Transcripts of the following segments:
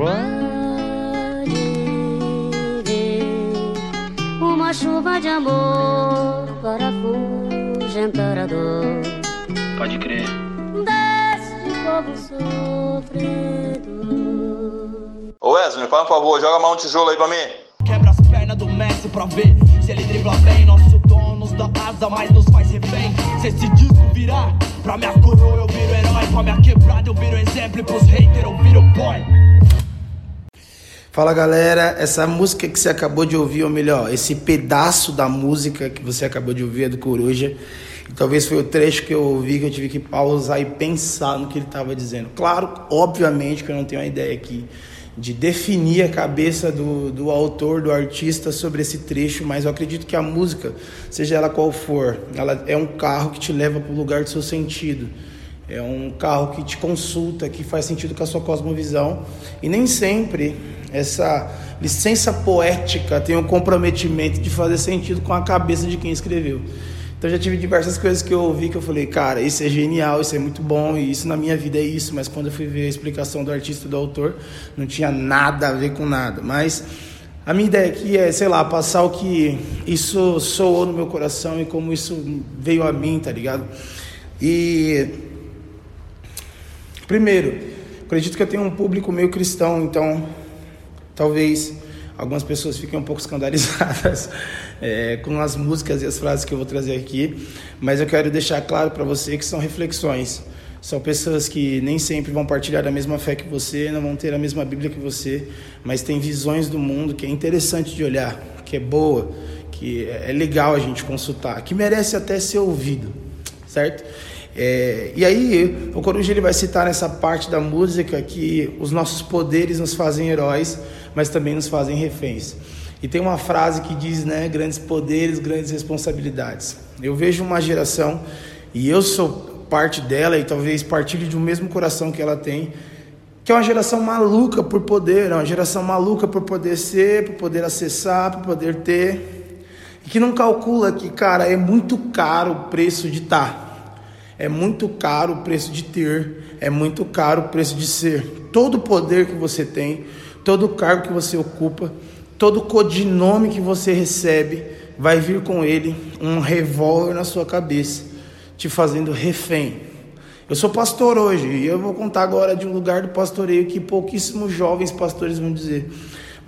Pode vir uma chuva de amor para afugentar a dor. Pode crer. Deste povo sofrido. Ô Wesley, faz um favor, joga mais um tijolo aí pra mim. Quebra as pernas do Messi pra ver se ele dribla bem. Nosso dom nos dá asa, mas nos faz refém. Se esse disco virar, pra minha coroa eu viro herói. Pra minha quebrada eu viro exemplo e pros haters eu viro boy. Fala galera, essa música que você acabou de ouvir, ou melhor, esse pedaço da música que você acabou de ouvir é do Coruja. E talvez foi o trecho que eu ouvi que eu tive que pausar e pensar no que ele estava dizendo. Claro, obviamente que eu não tenho uma ideia aqui de definir a cabeça do, do autor, do artista sobre esse trecho, mas eu acredito que a música, seja ela qual for, ela é um carro que te leva para o lugar do seu sentido. É um carro que te consulta, que faz sentido com a sua cosmovisão. E nem sempre essa licença poética tem o comprometimento de fazer sentido com a cabeça de quem escreveu. Então já tive diversas coisas que eu ouvi que eu falei, cara, isso é genial, isso é muito bom, e isso na minha vida é isso, mas quando eu fui ver a explicação do artista e do autor, não tinha nada a ver com nada. Mas a minha ideia aqui é, sei lá, passar o que isso soou no meu coração e como isso veio a mim, tá ligado? E Primeiro, acredito que eu tenho um público meio cristão, então talvez algumas pessoas fiquem um pouco escandalizadas é, com as músicas e as frases que eu vou trazer aqui, mas eu quero deixar claro para você que são reflexões. São pessoas que nem sempre vão partilhar a mesma fé que você, não vão ter a mesma Bíblia que você, mas têm visões do mundo que é interessante de olhar, que é boa, que é legal a gente consultar, que merece até ser ouvido, certo? É, e aí, o Coruja ele vai citar nessa parte da música que os nossos poderes nos fazem heróis, mas também nos fazem reféns. E tem uma frase que diz, né, grandes poderes, grandes responsabilidades. Eu vejo uma geração, e eu sou parte dela, e talvez partilhe de um mesmo coração que ela tem, que é uma geração maluca por poder, é uma geração maluca por poder ser, por poder acessar, por poder ter, e que não calcula que, cara, é muito caro o preço de estar. É muito caro o preço de ter, é muito caro o preço de ser. Todo o poder que você tem, todo o cargo que você ocupa, todo o codinome que você recebe, vai vir com ele um revólver na sua cabeça, te fazendo refém. Eu sou pastor hoje e eu vou contar agora de um lugar do pastoreio que pouquíssimos jovens pastores vão dizer.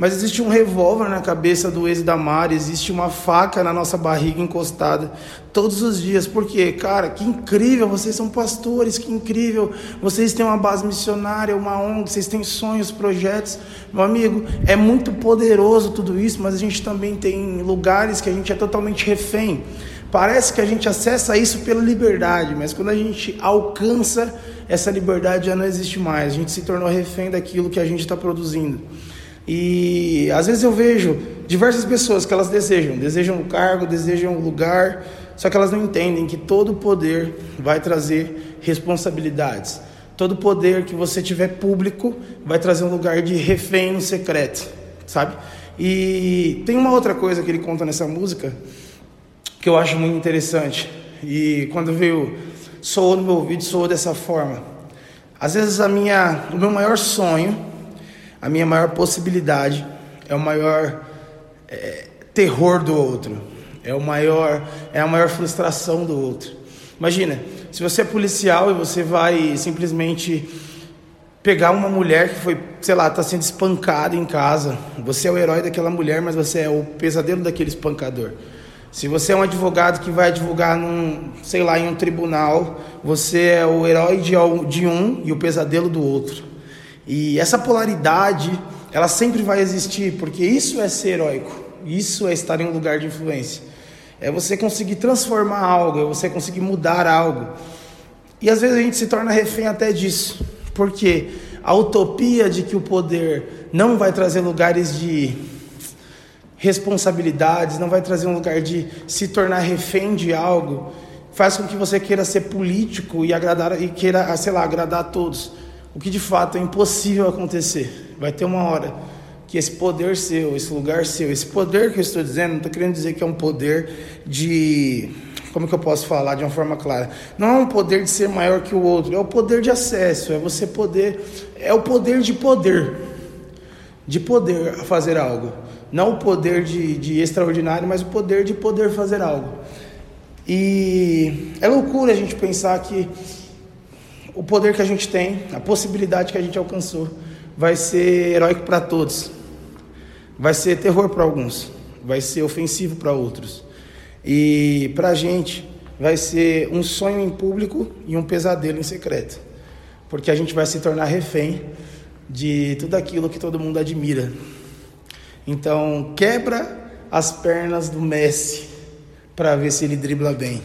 Mas existe um revólver na cabeça do ex da Mari, existe uma faca na nossa barriga encostada todos os dias. Porque, cara, que incrível, vocês são pastores, que incrível. Vocês têm uma base missionária, uma ONG, vocês têm sonhos, projetos. Meu amigo, é muito poderoso tudo isso, mas a gente também tem lugares que a gente é totalmente refém. Parece que a gente acessa isso pela liberdade, mas quando a gente alcança essa liberdade já não existe mais. A gente se tornou refém daquilo que a gente está produzindo. E às vezes eu vejo diversas pessoas que elas desejam, desejam o cargo, desejam o lugar, só que elas não entendem que todo poder vai trazer responsabilidades. Todo poder que você tiver público vai trazer um lugar de refém no secreto, sabe? E tem uma outra coisa que ele conta nessa música que eu acho muito interessante. E quando veio soou no meu ouvido, soou dessa forma. Às vezes a minha, o meu maior sonho a minha maior possibilidade é o maior é, terror do outro, é o maior é a maior frustração do outro. Imagina, se você é policial e você vai simplesmente pegar uma mulher que foi, sei lá, está sendo espancada em casa, você é o herói daquela mulher, mas você é o pesadelo daquele espancador. Se você é um advogado que vai advogar num, sei lá, em um tribunal, você é o herói de, de um e o pesadelo do outro. E essa polaridade, ela sempre vai existir, porque isso é ser heróico, isso é estar em um lugar de influência. É você conseguir transformar algo, é você conseguir mudar algo. E às vezes a gente se torna refém até disso, porque a utopia de que o poder não vai trazer lugares de responsabilidades, não vai trazer um lugar de se tornar refém de algo, faz com que você queira ser político e agradar e queira, sei lá, agradar a todos o que de fato é impossível acontecer. Vai ter uma hora que esse poder seu, esse lugar seu, esse poder que eu estou dizendo, não estou querendo dizer que é um poder de. Como que eu posso falar de uma forma clara? Não é um poder de ser maior que o outro, é o poder de acesso, é você poder. É o poder de poder. de poder fazer algo. Não o poder de, de extraordinário, mas o poder de poder fazer algo. E é loucura a gente pensar que o poder que a gente tem, a possibilidade que a gente alcançou, vai ser heróico para todos, vai ser terror para alguns, vai ser ofensivo para outros. E para a gente vai ser um sonho em público e um pesadelo em secreto, porque a gente vai se tornar refém de tudo aquilo que todo mundo admira. Então, quebra as pernas do Messi para ver se ele dribla bem.